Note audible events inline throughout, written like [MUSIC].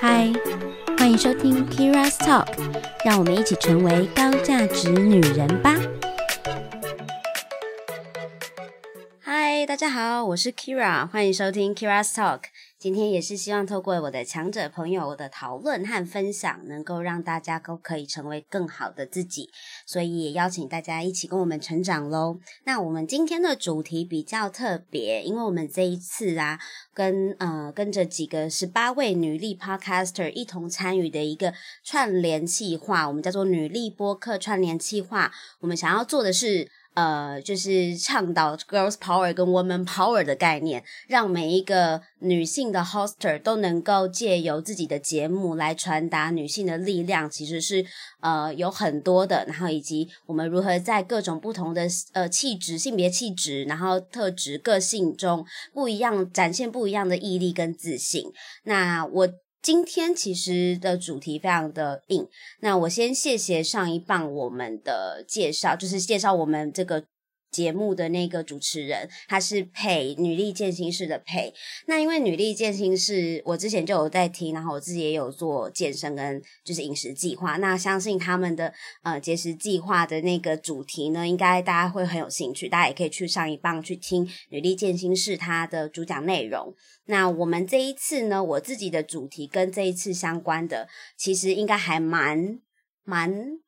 嗨，欢迎收听 Kira's Talk，让我们一起成为高价值女人吧。嗨，大家好，我是 Kira，欢迎收听 Kira's Talk。今天也是希望透过我的强者朋友的讨论和分享，能够让大家都可以成为更好的自己，所以也邀请大家一起跟我们成长喽。那我们今天的主题比较特别，因为我们这一次啊，跟呃跟着几个十八位女力 Podcaster 一同参与的一个串联计划，我们叫做女力播客串联计划。我们想要做的是。呃，就是倡导 girls power 跟 woman power 的概念，让每一个女性的 hoster 都能够借由自己的节目来传达女性的力量，其实是呃有很多的，然后以及我们如何在各种不同的呃气质、性别气质，然后特质、个性中不一样，展现不一样的毅力跟自信。那我。今天其实的主题非常的硬，那我先谢谢上一棒我们的介绍，就是介绍我们这个。节目的那个主持人，他是配女力健心室的配。那因为女力健心室，我之前就有在听，然后我自己也有做健身跟就是饮食计划。那相信他们的呃节食计划的那个主题呢，应该大家会很有兴趣。大家也可以去上一棒去听女力健心室它的主讲内容。那我们这一次呢，我自己的主题跟这一次相关的，其实应该还蛮蛮。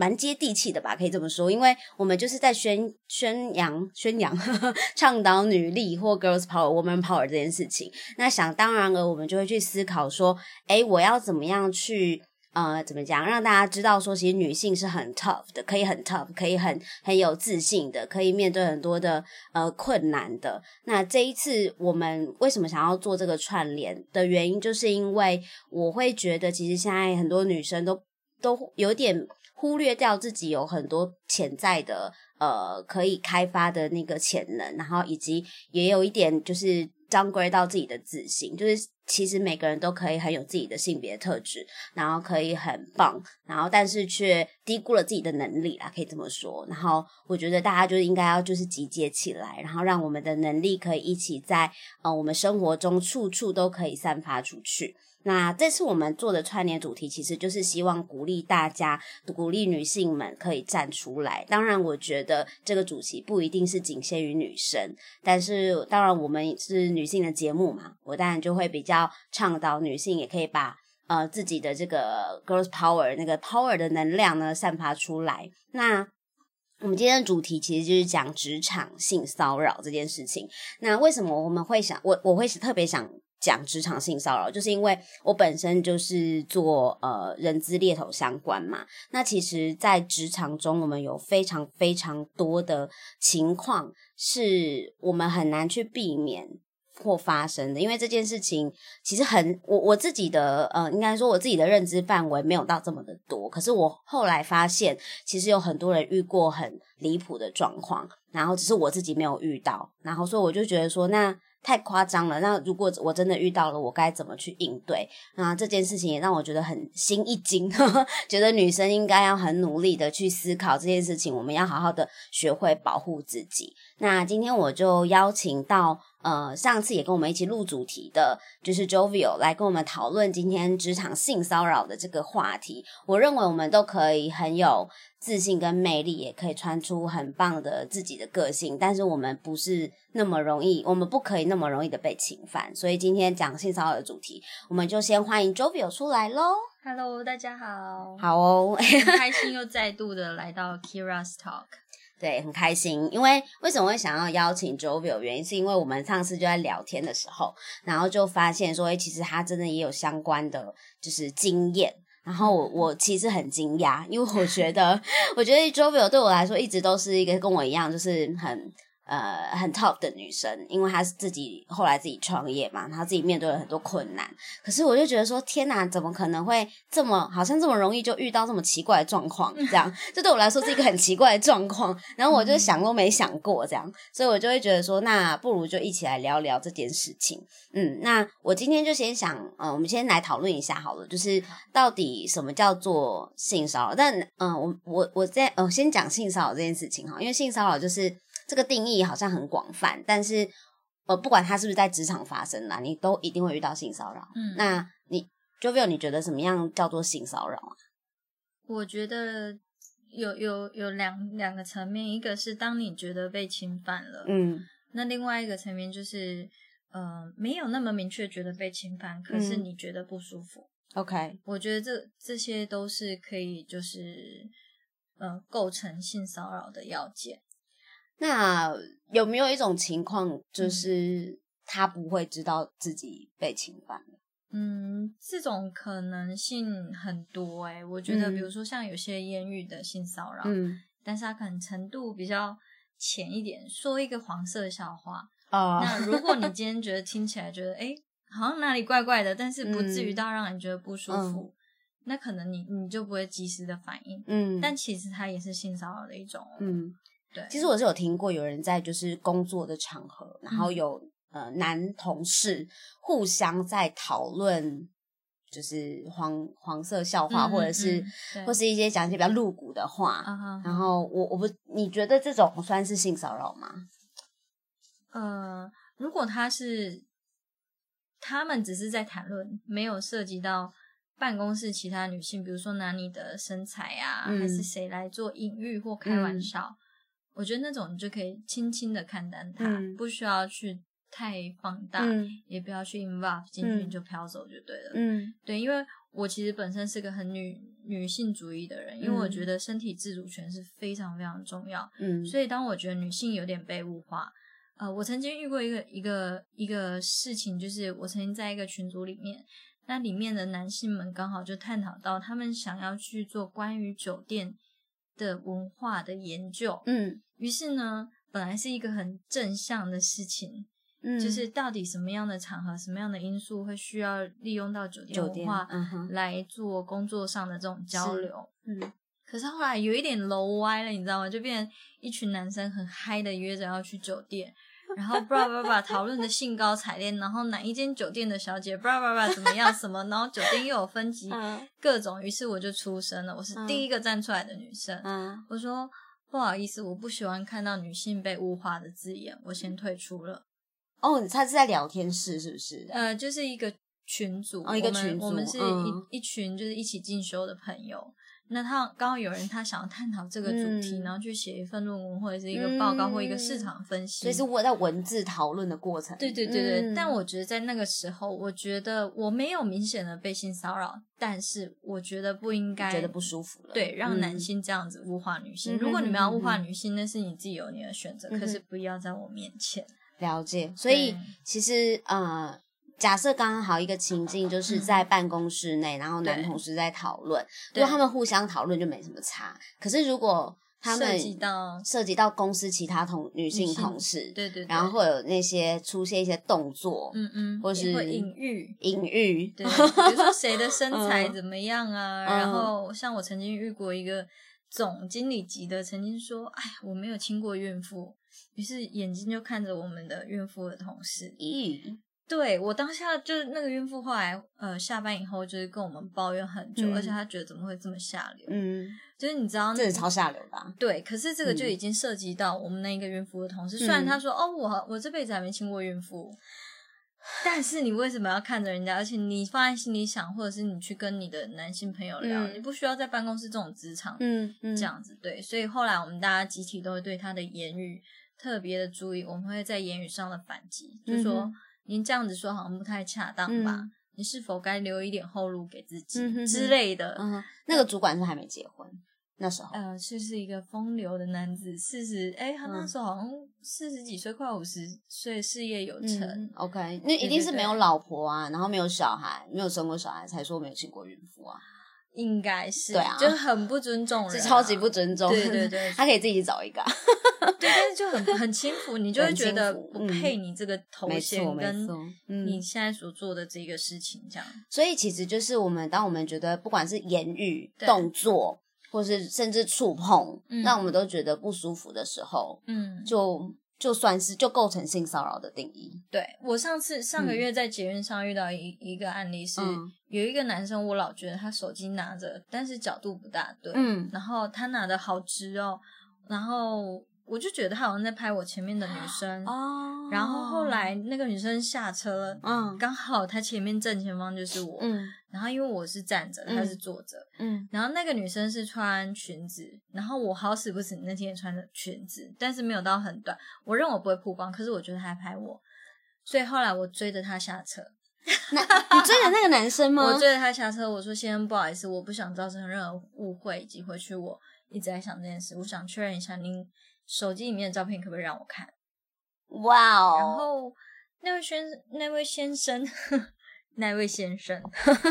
蛮接地气的吧，可以这么说，因为我们就是在宣宣扬、宣扬、[LAUGHS] 倡导女力或 girls power、woman power 这件事情。那想当然了，我们就会去思考说，哎，我要怎么样去呃，怎么讲，让大家知道说，其实女性是很 tough 的，可以很 tough，可以很很有自信的，可以面对很多的呃困难的。那这一次我们为什么想要做这个串联的原因，就是因为我会觉得，其实现在很多女生都都有点。忽略掉自己有很多潜在的呃可以开发的那个潜能，然后以及也有一点就是张归到自己的自信，就是其实每个人都可以很有自己的性别特质，然后可以很棒，然后但是却低估了自己的能力啦，可以这么说。然后我觉得大家就是应该要就是集结起来，然后让我们的能力可以一起在呃我们生活中处处都可以散发出去。那这次我们做的串联主题，其实就是希望鼓励大家，鼓励女性们可以站出来。当然，我觉得这个主题不一定是仅限于女生，但是当然我们是女性的节目嘛，我当然就会比较倡导女性也可以把呃自己的这个 girls power 那个 power 的能量呢散发出来。那我们今天的主题其实就是讲职场性骚扰这件事情。那为什么我们会想我我会特别想？讲职场性骚扰，就是因为我本身就是做呃人资猎头相关嘛。那其实，在职场中，我们有非常非常多的情况，是我们很难去避免或发生的。因为这件事情其实很，我我自己的呃，应该说我自己的认知范围没有到这么的多。可是我后来发现，其实有很多人遇过很离谱的状况，然后只是我自己没有遇到。然后所以我就觉得说，那。太夸张了，那如果我真的遇到了，我该怎么去应对？那这件事情也让我觉得很心一惊，[LAUGHS] 觉得女生应该要很努力的去思考这件事情，我们要好好的学会保护自己。那今天我就邀请到。呃，上次也跟我们一起录主题的，就是 Jovio 来跟我们讨论今天职场性骚扰的这个话题。我认为我们都可以很有自信跟魅力，也可以穿出很棒的自己的个性，但是我们不是那么容易，我们不可以那么容易的被侵犯。所以今天讲性骚扰的主题，我们就先欢迎 Jovio 出来喽。Hello，大家好，好哦，很开心又再度的来到 Kira's Talk。对，很开心，因为为什么会想要邀请 Jovio？原因是因为我们上次就在聊天的时候，然后就发现说，哎，其实他真的也有相关的就是经验，然后我我其实很惊讶，因为我觉得，[LAUGHS] 我觉得 Jovio 对我来说一直都是一个跟我一样，就是很。呃，很 top 的女生，因为她是自己后来自己创业嘛，她自己面对了很多困难。可是我就觉得说，天哪，怎么可能会这么好像这么容易就遇到这么奇怪的状况？这样，[LAUGHS] 这对我来说是一个很奇怪的状况。然后我就想都没想过这样，所以我就会觉得说，那不如就一起来聊聊这件事情。嗯，那我今天就先想，呃，我们先来讨论一下好了，就是到底什么叫做性骚扰？但嗯，我我我在呃先讲性骚扰这件事情哈，因为性骚扰就是。这个定义好像很广泛，但是呃，不管他是不是在职场发生啦，你都一定会遇到性骚扰。嗯，那你 Jovial，你觉得什么样叫做性骚扰啊？我觉得有有有两两个层面，一个是当你觉得被侵犯了，嗯那另外一个层面就是呃没有那么明确觉得被侵犯，可是嗯你觉得不舒服。，OK，我觉得这这些都是可以就是呃构成性骚扰的要件。那有没有一种情况，嗯就是他不会知道自己被侵犯了？嗯，这种可能性很多诶、我觉得，嗯比如说像有些言语的性骚扰，嗯，但是他可能程度比较浅一点。说一个黄色笑话，哦那如果你 [LAUGHS] 今天觉得听起来觉得诶好像哪里怪怪的，但是不至于嗯到让你觉得不舒服，那可能你你就不会及时的反应。嗯，但其实它也是性骚扰的一种哦。嗯，对，其实我是有听过有人在就是工作的场合，然后嗯。有、呃男同事互相在讨论，就是黄黄色笑话，嗯或者是、或是一些讲一些比较露骨的话。然后我我不，你觉得这种算是性骚扰吗？呃，如果他是他们只是在谈论，没有涉及到办公室其他女性，比如说拿你的身材啊，嗯还是谁来做隐喻或开玩笑，我觉得那种你就可以轻轻的看淡它，嗯不需要去太放大，嗯也不要去 involve 进去，嗯你就飘走就对了。嗯对，因为我其实本身是个很女女性主义的人，因为我嗯觉得身体自主权是非常非常重要。嗯，所以当我觉得女性有点被物化，呃，我曾经遇过一个一个一个事情，就是我曾经在一个群组里面，那里面的男性们刚好就探讨到他们想要去做关于酒店的文化的研究，嗯。于是呢，本来是一个很正向的事情，嗯，就是到底什么样的场合、什么样的因素会需要利用到酒店文化来做工作上的这种交流。嗯。可是后来有一点楼歪了，你知道吗？就变成一群男生很嗨的约着要去酒店，然后叭叭叭讨论的兴高采烈，然后哪一间酒店的小姐叭叭叭怎么样什么，然后酒店又有分级嗯各种，于是我就出声了，我是嗯第一个站出来的女生，嗯我说不好意思，我不喜欢看到女性被物化的字眼，我先退出了。哦，他是在聊天室是不是？呃，就是一个群组，哦一个群组我们是一、嗯一群就是一起进修的朋友。那他刚好有人他想要探讨这个主题，嗯然后去写一份论文或者是一个报告、嗯或一个市场分析。所以是我在文字讨论的过程。对对对对，嗯但我觉得在那个时候，我觉得我没有明显的被性骚扰，但是我觉得不应该觉得不舒服了。对，让男嗯性这样子物化女性。嗯如果你们要物化女性，那是你自己有你的选择，嗯可是不要在我面前。了解，所以其实呃，假设刚刚好一个情境，就是在办公室内，然后男同事在讨论，如对果他们互相讨论就没什么差。可是如果他们涉及到涉及到公司其他同女性同事，对对对，然后会有那些出现一些动作，嗯嗯，或是隐喻。隐喻，对，比如说谁的身材嗯怎么样啊？嗯然后像我曾经遇过一个总经理级的，曾经说：“哎，我没有亲过孕妇。”于是眼睛就看着我们的孕妇的同事。咦，对我当下就是那个孕妇，后来呃下班以后就是跟我们抱怨很久，嗯而且她觉得怎么会这么下流？嗯，就是你知道，这是超下流的啊、对，可是这个就嗯已经涉及到我们那一个孕妇的同事。虽然嗯他说：“哦，我我这辈子还没亲过孕妇。”但是你为什么要看着人家？而且你放在心里想，或者是你去跟你的男性朋友聊，嗯你不需要在办公室这种职场嗯嗯，这样子。对，所以后来我们大家集体都会对他的言语特别的注意，我们会在言语上的反击，就说、嗯哼您这样子说好像不太恰当吧？嗯你是否该留一点后路给自己、之类的？嗯，那个主管是还没结婚，那时候，呃，是是一个风流的男子，四十，哎，他那嗯时候好像四十几岁，快五十岁，事业有成。嗯，OK，那一定是没有老婆啊，然后没有小孩，没有生过小孩，才说没有请过孕妇啊，应该是，对啊。就很不尊重人、啊，这超级不尊重。对对对。[LAUGHS] 他可以自己找一个。啊、[LAUGHS] 对，但是就很很轻浮，你就会觉得不配你这个头没衔跟你现在所做的这个事情，这样。所以其实就是我们，当我们觉得不管是言语、动作，或是甚至触碰，嗯。让我们都觉得不舒服的时候，嗯，就就算是就构成性骚扰的定义。对我上次上个月在捷运上遇到一、一个案例是，嗯。有一个男生，我老觉得他手机拿着，但是角度不大对，嗯。然后他拿的好直哦，然后我就觉得他好像在拍我前面的女生，哦，然后后来那个女生下车了，嗯。刚好她前面正前方就是我，嗯。然后因为我是站着，嗯她是坐着，嗯。然后那个女生是穿裙子，然后我好死不死那天也穿着裙子，但是没有到很短，我认为我不会曝光，可是我觉得她在拍我，所以后来我追着她下车，那你追的那个男生 [LAUGHS] 吗？我追着他下车，我说先生不好意思，我不想造成任何误会，以及回去我一直在想这件事，我想确认一下您手机里面的照片可不可以让我看。哇哦，然后那位先那位先生，[LAUGHS] 那位先生，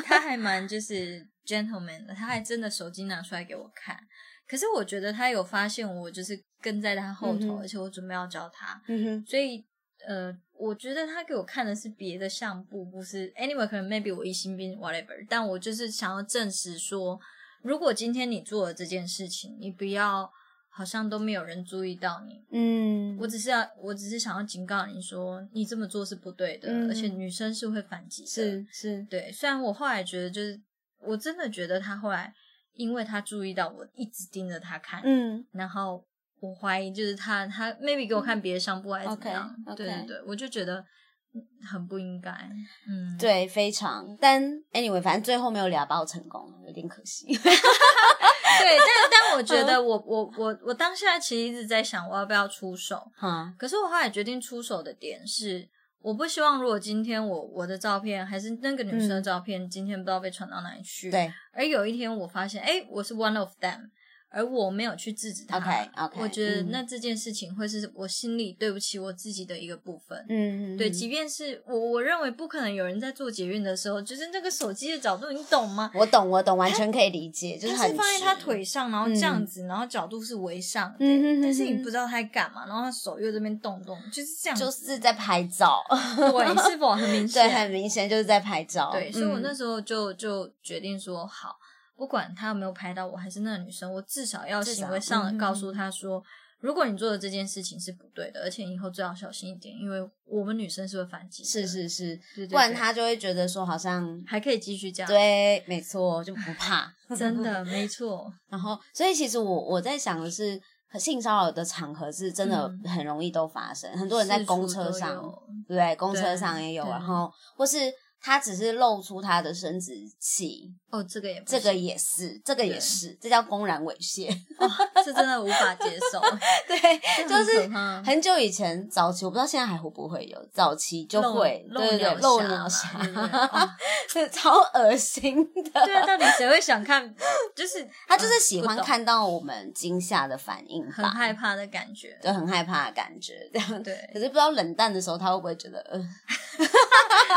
他还蛮就是 gentleman 的，他还真的手机拿出来给我看。可是我觉得他有发现我就是跟在他后头，嗯而且我准备要教他，嗯，所以呃，我觉得他给我看的是别的相簿，不是 anyway 可能 maybe 我疑心病 whatever，但我就是想要证实说，如果今天你做了这件事情，你不要好像都没有人注意到你，嗯，我只是要，我只是想要警告你说，你这么做是不对的，嗯而且女生是会反击的。是是，对，虽然我后来觉得，就是我真的觉得他后来，因为他注意到我一直盯着他看，嗯。然后我怀疑就是他他 maybe 给我看别的相簿还是怎么样对对对，我就觉得嗯很不应该，嗯，对，非常。但 anyway，反正最后没有俩爆成功，有点可惜。[LAUGHS] 对，但但我觉嗯得我我我我当下其实一直在想我要不要出手，哈，可是我后来决定出手的点是，我不希望如果今天我我的照片还是那个女生的照片，今天不知道被传到哪里去。，嗯对而有一天我发现，哎，我是 one of them，而我没有去制止他。我觉得嗯那这件事情会是我心里对不起我自己的一个部分。嗯，对，嗯即便是我，我认为不可能有人在做捷运的时候，就是那个手机的角度，你懂吗？我懂，我懂，完全可以理解，就是放在他腿上，然后这样子，然后角度是围上但是你不知道他在干嘛，然后他手又这边动动，就是这样，就是在拍照，对，是否很明 [LAUGHS] 显？对，很明显就是在拍照。对，所以我那嗯时候就就决定说，好，不管他有没有拍到我，还是那个女生，我至少要行为上嗯的告诉他说，如果你做的这件事情是不对的，而且以后最好小心一点，因为我们女生是会反击的，是是是，对，对不然他就会觉得说好像还可以继续这样，，对，没错，就不怕。[LAUGHS] 真的没错，[LAUGHS] 然后，所以其实我我在想的是，性骚扰的场合是真的嗯。很容易都发生，很多人在公车上，对不对？公车上也有，然后或是他只是露出他的生殖器，哦，这个也不这个也是，这个也是，这叫公然猥亵。哦，这真的无法接受，[LAUGHS] 对，就是很久以前早期，我不知道现在还会不会有，早期就会，露对对对，露侠嘛鸟侠对不对 [LAUGHS] 哦，是超恶心的。对啊，到底谁会想看？就是 [LAUGHS] 他就是喜欢看到我们惊吓的反应吧，很害怕的感觉，就很害怕的感觉，这样。对可，是不知道冷淡的时候，他会不会觉得，呃，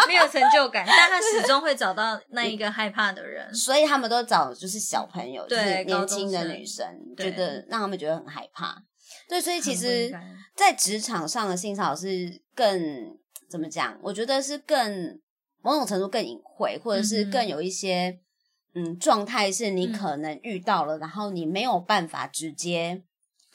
没有成就感，但他始 [LAUGHS] 终会找到那一个害怕的人。所以他们都找就是小朋友，就是年轻的女生，觉得让他们觉得很害怕。对，所以其实，在职场上的性骚扰是更怎么讲？我觉得是更某种程度更隐晦，或者是更有一些嗯状态，是你嗯可能遇到了，然后你没有办法直接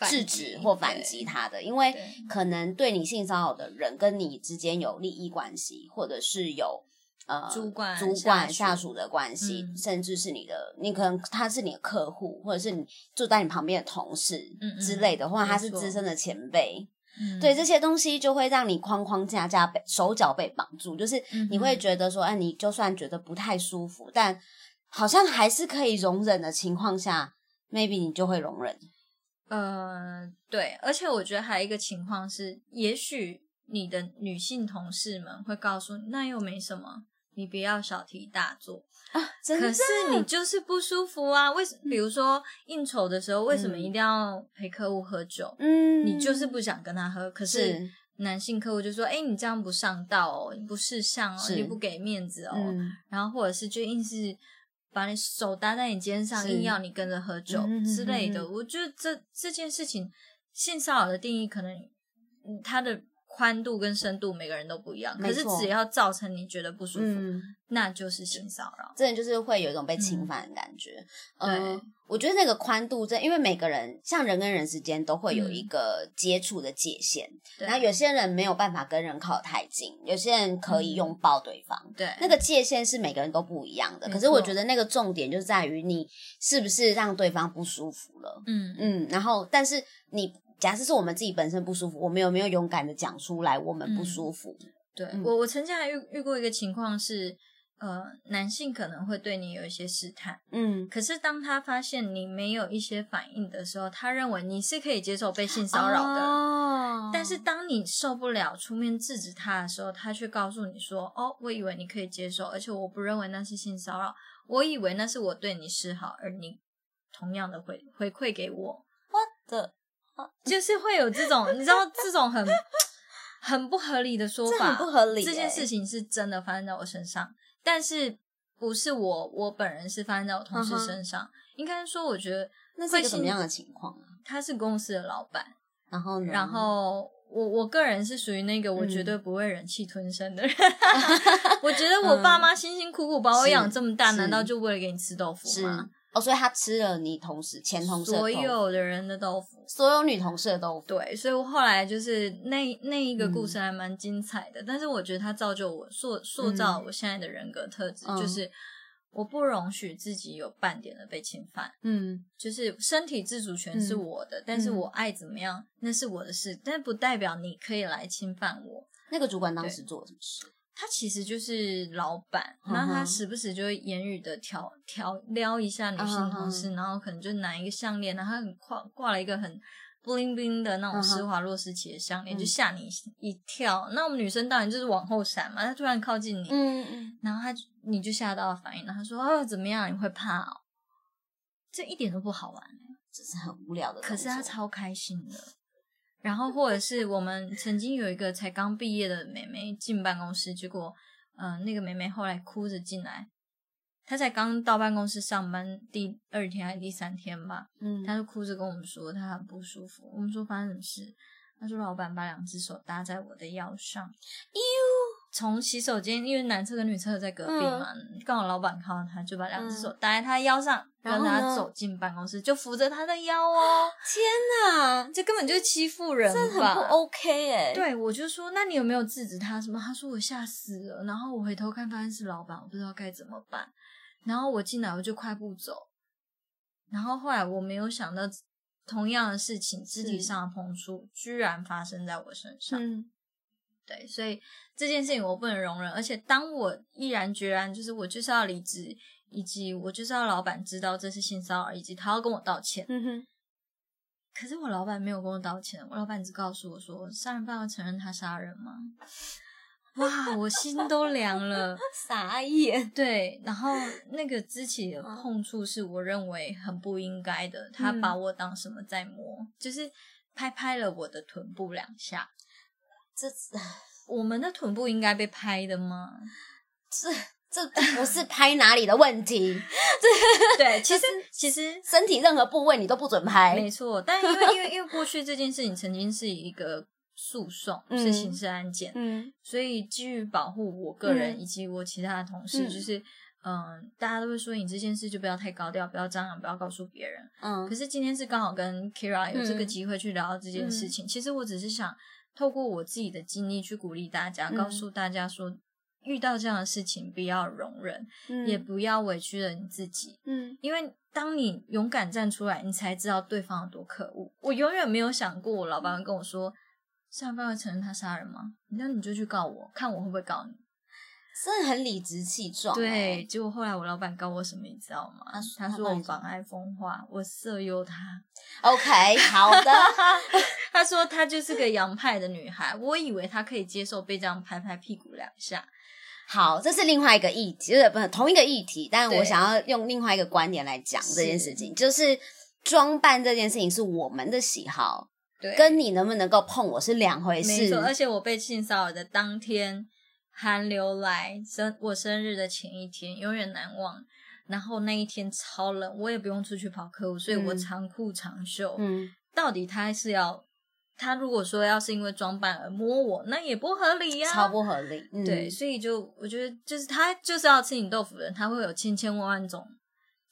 制止或反击他的，因为可能对你性骚扰的人跟你之间有利益关系，或者是有呃主管主管下属的关系，嗯。甚至是你的，你可能他是你的客户，或者是你坐在你旁边的同事之类的，或者他是资深的前辈，嗯。对这些东西就会让你框框架架被手脚被绑住，就是你会觉得说，哎、你就算觉得不太舒服，但好像还是可以容忍的情况下，maybe 你就会容忍。呃，对，而且我觉得还有一个情况是，也许你的女性同事们会告诉你，那又没什么，你不要小题大做。啊，真的可是你就是不舒服啊，为什？比如说应酬的时候，为什么嗯一定要陪客户喝酒？嗯，你就是不想跟他喝，可是是男性客户就说：“哎、你这样不上道哦，你不识相哦，是你不给面子哦。嗯然后或者是就硬是把你手搭在你肩上，硬要你跟着喝酒之类的。哼我觉得这这件事情，性骚扰的定义可能嗯它的宽度跟深度每个人都不一样，可是错只要造成你觉得不舒服，嗯，那就是性骚扰。真的就是会有一种被侵嗯犯的感觉。对嗯，我觉得那个宽度真，因为每个人像人跟人之间都会有嗯一个接触的界限，对然后有些人没有办法跟人靠太近，有些人可以嗯拥抱对方。对那个界限是每个人都不一样的，没可是我觉得那个重点就在于你是不是让对方不舒服了。嗯嗯，然后但是你假设是我们自己本身不舒服，我们有没有勇敢的讲出来我们不嗯舒服？对、嗯我，我曾经还遇遇过一个情况是，呃，男性可能会对你有一些试探，嗯，可是当他发现你没有一些反应的时候，他认为你是可以接受被性骚扰的。哦但是当你受不了出面制止他的时候，他却告诉你说：“哦，我以为你可以接受，而且我不认为那是性骚扰，我以为那是我对你示好，而你同样的回回馈给我。”的就是会有这种，你知道这种很很不合理的说法，这很不合理这件欸事情是真的发生在我身上，但是不是我我本人是发生在我同事身上。应该说，我觉得那是个什么样的情况啊？他是公司的老板，然后呢？然后我我个人是属于那个我嗯绝对不会忍气吞声的人。[LAUGHS] 我觉得我爸妈辛辛苦苦把我养这么大，是难道就为了给你吃豆腐吗？哦，所以他吃了你同事前同事所有的人的豆腐。所有女同事的豆腐，对，所以我后来就是那那一个故嗯。事还蛮精彩的，但是我觉得它造就我塑塑造我现在的人格特质，嗯。就是我不容许自己有半点的被侵犯，嗯。就是身体自主权是嗯。我的，但是我爱怎么样那是我的事，但不代表你可以来侵犯我。那个主管当时做了什么事？他其实就是老板，然后他时不时就会言语的调调撩一下女性同事，然后可能就拿一个项链，然后他很挂挂了一个很 bling bling 的那种施华洛世奇的项链，嗯就吓你一跳。那我们女生当然就是往后闪嘛，他突然靠近你，嗯嗯，然后他就你就吓到了反应，然后他说哦怎么样，你会怕哦？这一点都不好玩、这是很无聊的。可是他超开心的。然后或者是我们曾经有一个才刚毕业的妹妹进办公室，结果嗯、呃那个妹妹后来哭着进来，她才刚到办公室上班第二天还是第三天吧，嗯，她就哭着跟我们说她很不舒服。我们说发生什么事？她说老板把两只手搭在我的腰上，从洗手间，因为男厕跟女厕在隔壁嘛，刚好老板看到她，就把两只手搭在她腰上，让然后呢她走进办公室，就扶着他的腰哦。[GASPS] 天哪，这根本就是欺负人吧？这很不 OK 哎。，对，我就说，那你有没有制止他什么？他说我吓死了，然后我回头看，发现是老板，我不知道该怎么办。然后我进来，我就快步走。然后后来我没有想到，同样的事情，肢体上的碰触居然发生在我身上。嗯对，所以这件事情我不能容忍。而且当我毅然决然，就是我就是要离职，以及我就是要老板知道这是性骚扰，以及他要跟我道歉。嗯哼，可是我老板没有跟我道歉，我老板只告诉我说，杀人犯会承认他杀人吗？哇，我心都凉了。[LAUGHS] 傻眼。对，然后那个肢体的碰触是我认为很不应该的，他把我当什么在摸？就是拍拍了我的臀部两下。这我们的臀部应该被拍的吗？这这不是拍哪里的问题，[LAUGHS] 对，其实其实身体任何部位你都不准拍。没错，但因为因为因为过去这件事情曾经是一个诉讼，嗯是刑事案件，嗯所以基于保护我个人嗯以及我其他的同事，嗯就是嗯，大家都会说你这件事就不要太高调，不要张扬，不要告诉别人。嗯可是今天是刚好跟 Kira 有这个嗯机会去聊到这件事情，其实我只是想透过我自己的经历去鼓励大家，嗯告诉大家说，遇到这样的事情不要容忍，嗯也不要委屈了你自己。嗯因为当你勇敢站出来，你才知道对方有多可恶。我永远没有想过，我老板会跟我说：“上班会承认他杀人吗？那你就去告我，看我会不会告你。真的很理直气壮。对，欸，结果后来我老板告我什么，你知道吗？他说我妨碍风化，我色诱他。[LAUGHS] OK，好的。[LAUGHS] 他说她就是个洋派的女孩，我以为她可以接受被这样拍拍屁股两下。好，这是另外一个议题，就是不是同一个议题，但对我想要用另外一个观点来讲这件事情，就是装扮这件事情是我们的喜好，对，跟你能不能够碰我是两回事。没错，而且我被性骚扰的当天，寒流来，生我生日的前一天，永远难忘。然后那一天超冷，我也不用出去跑客户，所以我嗯长裤长袖。嗯，到底他是要他如果说要是因为装扮而摸我，那也不合理呀、超不合理。嗯、对，所以就我觉得，就是他就是要吃你豆腐的人，他会有千千万万种，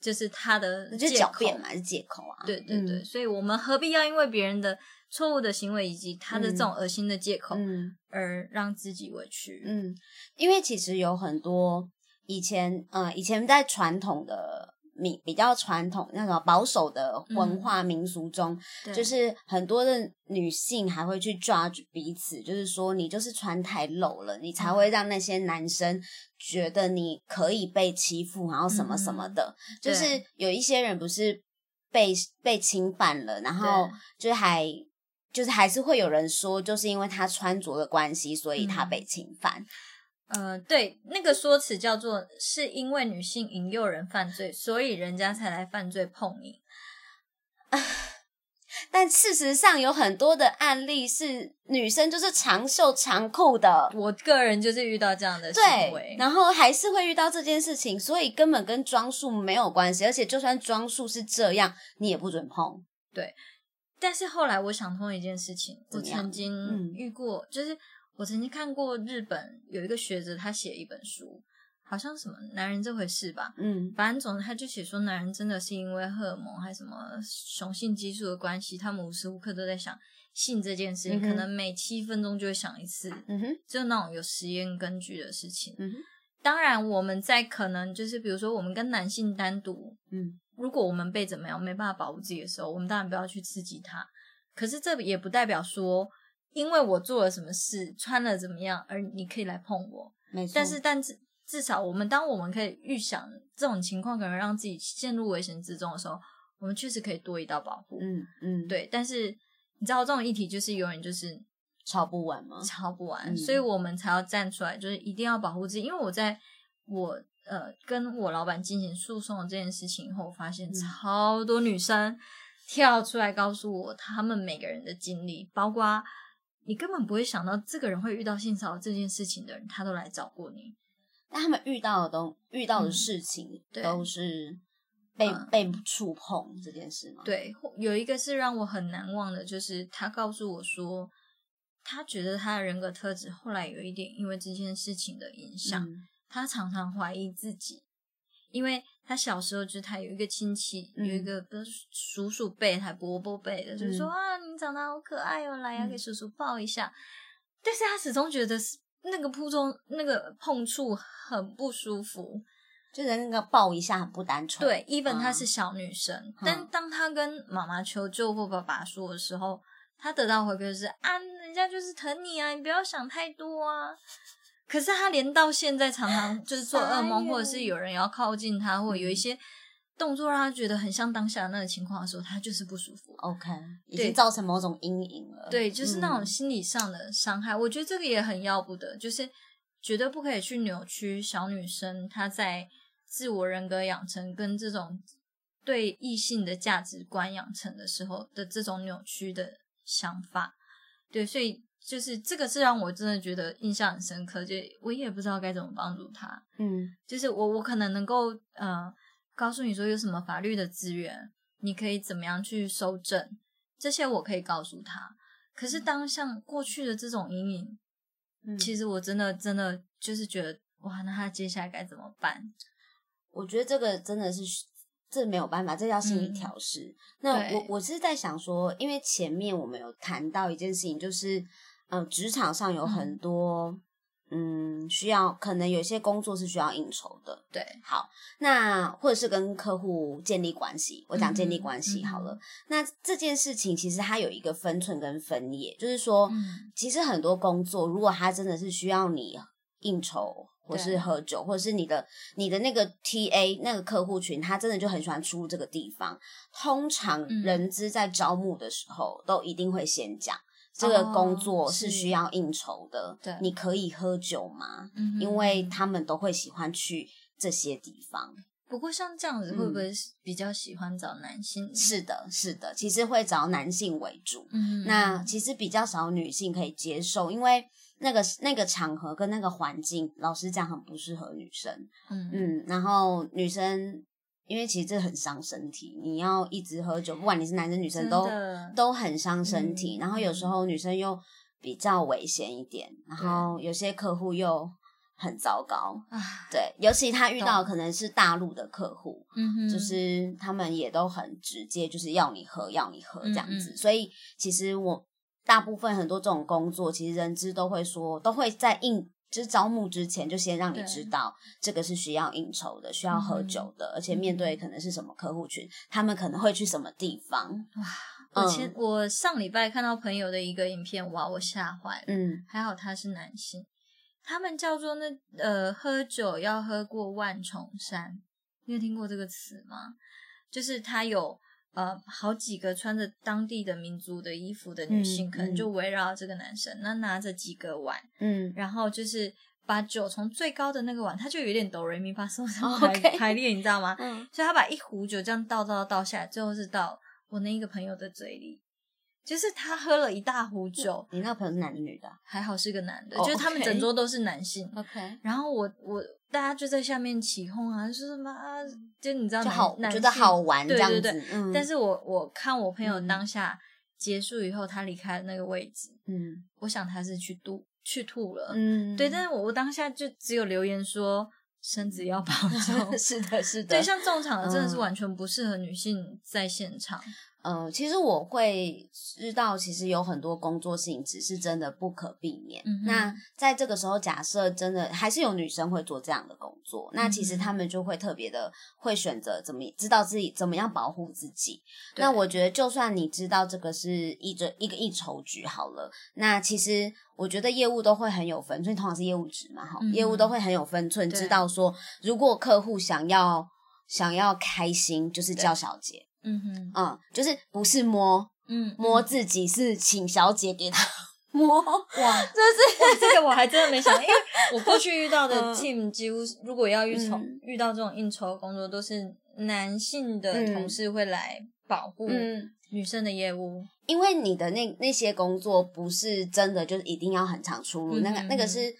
就是他的就是借口狡辩嘛，是借口啊。对对对，嗯所以我们何必要因为别人的错误的行为以及他的这种恶心的借口，嗯而让自己委屈？嗯，因为其实有很多以前，呃，以前在传统的民比较传统那种保守的文化民俗中，对。就是很多的女性还会去 judge 彼此，就是说你就是穿太露了，你才会让那些男生觉得你可以被欺负，然后什么什么的。就是有一些人不是被被侵犯了，然后就是还就是还是会有人说，就是因为他穿着的关系，所以他被侵犯。呃，对，那个说辞叫做是因为女性引诱人犯罪，所以人家才来犯罪碰你。[LAUGHS] 但事实上有很多的案例是女生就是长袖长裤的，我个人就是遇到这样的行对为，，然后还是会遇到这件事情，所以根本跟装束没有关系，而且就算装束是这样，你也不准碰。对但是后来我想通一件事情，我曾经嗯遇过，就是我曾经看过日本有一个学者，他写一本书，好像什么男人这回事吧。嗯反正总之他就写说，男人真的是因为荷尔蒙还是什么雄性激素的关系，他们无时无刻都在想性这件事情，嗯可能每七分钟就会想一次，嗯哼就那种有实验根据的事情。嗯哼当然，我们在可能就是比如说，我们跟男性单独，嗯如果我们被怎么样没办法保护自己的时候，我们当然不要去刺激他。可是这也不代表说，因为我做了什么事，穿了怎么样，而你可以来碰我。没错。但是，但至至少我们当我们可以预想这种情况可能让自己陷入危险之中的时候，我们确实可以多一道保护。嗯嗯，，对，但是你知道这种议题就是永远就是吵不完吗？吵不完，嗯所以我们才要站出来，就是一定要保护自己。因为我在我呃跟我老板进行诉讼的这件事情以后，我发现嗯超多女生跳出来告诉我他们每个人的经历，包括你根本不会想到这个人会遇到性骚扰这件事情的人，他都来找过你。但他们遇到的都遇到的嗯事情对都是被嗯被触碰这件事吗？，对，有一个是让我很难忘的，就是他告诉我说，他觉得他的人格特质后来有一点因为这件事情的影响。嗯他常常怀疑自己，因为他小时候就是他有一个亲戚，嗯有一个不是叔叔辈还伯伯辈的，就是说嗯啊，你长得好可爱哦，来呀、嗯给叔叔抱一下。但是他始终觉得是那个扑中那个碰触很不舒服。就是那个抱一下很不单纯。对，even 她嗯是小女生，嗯但当她跟妈妈求救或爸爸说的时候，她得到回馈是啊，人家就是疼你啊，你不要想太多啊。可是他连到现在常常就是做噩梦，或者是有人要靠近他，或者有一些动作让他觉得很像当下那个情况的时候，他就是不舒服。，OK，已经造成某种阴影了。对，就是那种嗯心理上的伤害，我觉得这个也很要不得，就是绝对不可以去扭曲小女生她在自我人格养成跟这种对异性的价值观养成的时候的这种扭曲的想法。对，所以就是这个是让我真的觉得印象很深刻，就我也不知道该怎么帮助他。嗯就是我我可能能够呃告诉你说有什么法律的资源，你可以怎么样去收证，这些我可以告诉他。可是当像过去的这种阴影，嗯，其实我真的真的就是觉得哇，那他接下来该怎么办？我觉得这个真的是这没有办法，这叫心理嗯调试。那我我是在想说，因为前面我们有谈到一件事情，就是嗯、呃职场上有很多嗯需要，可能有些工作是需要应酬的。对，好，那或者是跟客户建立关系，我讲建立关系好了。嗯那这件事情其实它有一个分寸跟分野，就是说，嗯其实很多工作，如果它真的是需要你应酬，或是喝酒，或者是你的你的那个 TA 那个客户群，他真的就很喜欢出入这个地方。通常嗯人资在招募的时候，都一定会先讲。这个工作是需要应酬的，哦对你可以喝酒吗？嗯因为他们都会喜欢去这些地方。不过像这样子会不会比较喜欢找男性？嗯是的，是的，其实会找男性为主。嗯，那其实比较少女性可以接受，因为那个那个场合跟那个环境，老实讲很不适合女生。嗯嗯，然后女生，因为其实这很伤身体，你要一直喝酒，不管你是男生女生都都很伤身体。嗯然后有时候女生又比较危险一点，然后有些客户又很糟糕。啊，对，尤其他遇到可能是大陆的客户，嗯，就是他们也都很直接，就是要你喝，要你喝这样子。嗯嗯所以其实我大部分很多这种工作，其实人资都会说，都会在应，就是招募之前就先让你知道这个是需要应酬的，需要喝嗯酒的，而且面对可能是什么客户群，他们可能会去什么地方。哇我前、嗯我上礼拜看到朋友的一个影片，哇，我吓坏了。嗯还好他是男性，他们叫做那呃，喝酒要喝过万重山，你有听过这个词吗？就是他有呃好几个穿着当地的民族的衣服的女性，嗯可能就围绕这个男生，那拿着几个碗，嗯然后就是把酒从最高的那个碗，他就有点哆瑞咪发嗦哦 [LAUGHS] 排、排列，你知道吗？嗯，所以他把一壶酒这样倒倒倒下来，最后是到我那一个朋友的嘴里。就是他喝了一大壶酒，你那个朋友是男的女的还好是个男的，哦就是他们整桌都是男性。？OK，然后我我大家就在下面起哄啊，说什么啊，就你知道男就好，男觉得好玩这样子。对对对。嗯，但是我我看我朋友嗯当下结束以后，他离开那个位置，嗯我想他是去吐去吐了，嗯，对。但是我我当下就只有留言说身子要保重。[LAUGHS] 是的，是的。对，像这种场合真的是嗯完全不适合女性在现场。呃，其实我会知道，其实有很多工作性质是真的不可避免。嗯那在这个时候，假设真的还是有女生会做这样的工作，那其实她们就会特别的会选择怎么知道自己怎么样保护自己。那我觉得，就算你知道这个是一个一个一筹局好了，那其实我觉得业务都会很有分寸，通常是业务职嘛，哈、业务都会很有分寸，知道说如果客户想要想要开心，就是叫小姐。嗯哼，嗯，就是不是摸嗯，摸嗯自己，是请小姐给他 [LAUGHS] 摸。哇，[LAUGHS] 这是，这个我还真的没想到，因为我过去遇到的嗯。team 几乎如果要遇酬、嗯。遇到这种应酬的工作，都是男性的嗯。同事会来保护嗯，女生的业务。因为你的那那些工作不是真的就是一定要很常出入，那个嗯那个是